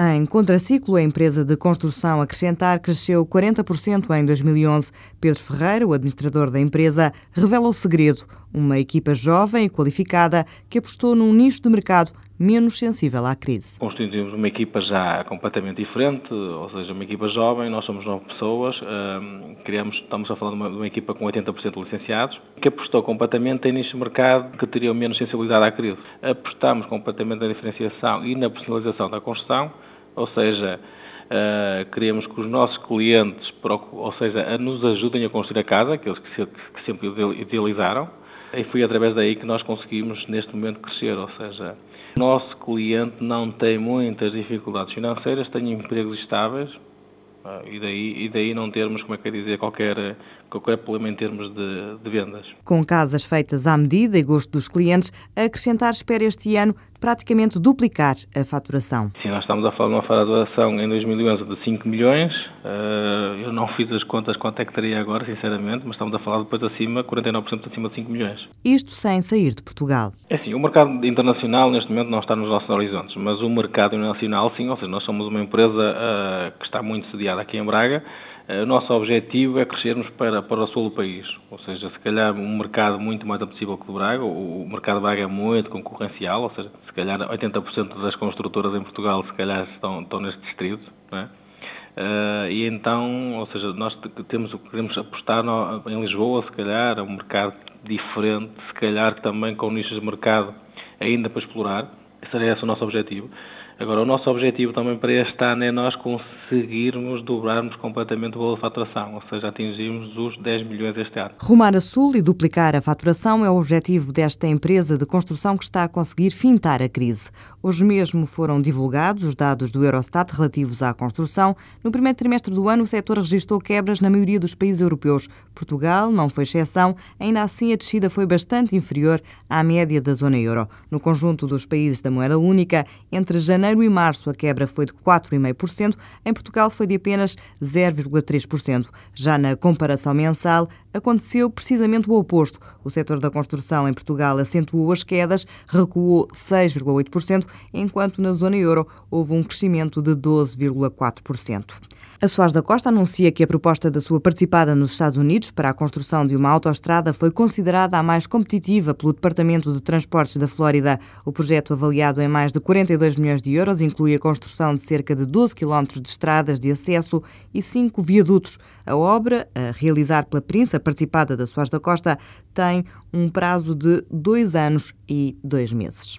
Em contraciclo, a empresa de construção Acrescentar cresceu 40% em 2011. Pedro Ferreira, o administrador da empresa, revela o segredo: uma equipa jovem e qualificada que apostou num nicho de mercado menos sensível à crise. Constituímos uma equipa já completamente diferente, ou seja, uma equipa jovem, nós somos nove pessoas, criamos, estamos a falar de uma, de uma equipa com 80% de licenciados, que apostou completamente em nicho de mercado que teriam menos sensibilidade à crise. Apostamos completamente na diferenciação e na personalização da construção, ou seja, uh, queremos que os nossos clientes, ou seja, nos ajudem a construir a casa, aqueles que, que sempre idealizaram, e foi através daí que nós conseguimos, neste momento, crescer, ou seja, o nosso cliente não tem muitas dificuldades financeiras, tem empregos estáveis, ah, e daí, e daí não termos, como é que é dizer, qualquer, qualquer problema em termos de, de, vendas. Com casas feitas à medida e gosto dos clientes, a acrescentar espera este ano praticamente duplicar a faturação. Sim, nós estamos a falar de uma faturação em 2011 de 5 milhões. Eh, eu não fiz as contas quanto é que teria agora, sinceramente, mas estamos a falar depois acima, 49% acima de 5 milhões. Isto sem sair de Portugal. É assim, o mercado internacional neste momento não está nos nossos horizontes, mas o mercado nacional sim, ou seja, nós somos uma empresa uh, que está muito sediada aqui em Braga, o nosso objetivo é crescermos para, para o sul do país, ou seja, se calhar um mercado muito mais apetecível que o de Braga, o mercado de Braga é muito concorrencial, ou seja, se calhar 80% das construtoras em Portugal se calhar estão, estão neste distrito, não é? Uh, e então, ou seja, nós temos, queremos apostar no, em Lisboa, se calhar, um mercado diferente, se calhar também com nichos de mercado ainda para explorar, é esse o nosso objetivo. Agora, o nosso objetivo também para este ano é nós conseguirmos dobrarmos completamente o valor de faturação, ou seja, atingirmos os 10 milhões este ano. Rumar a sul e duplicar a faturação é o objetivo desta empresa de construção que está a conseguir fintar a crise. Hoje mesmo foram divulgados os dados do Eurostat relativos à construção. No primeiro trimestre do ano, o setor registrou quebras na maioria dos países europeus. Portugal não foi exceção, ainda assim a descida foi bastante inferior à média da zona euro. No conjunto dos países da moeda única, entre janeiro janeiro e março a quebra foi de 4,5%, em Portugal foi de apenas 0,3%. Já na comparação mensal, aconteceu precisamente o oposto. O setor da construção em Portugal acentuou as quedas, recuou 6,8%, enquanto na zona euro houve um crescimento de 12,4%. A Soares da Costa anuncia que a proposta da sua participada nos Estados Unidos para a construção de uma autoestrada foi considerada a mais competitiva pelo Departamento de Transportes da Flórida. O projeto, avaliado em mais de 42 milhões de euros, inclui a construção de cerca de 12 quilómetros de estradas de acesso e cinco viadutos. A obra, a realizar pela Prinça, participada da Soares da Costa, tem um prazo de dois anos e dois meses.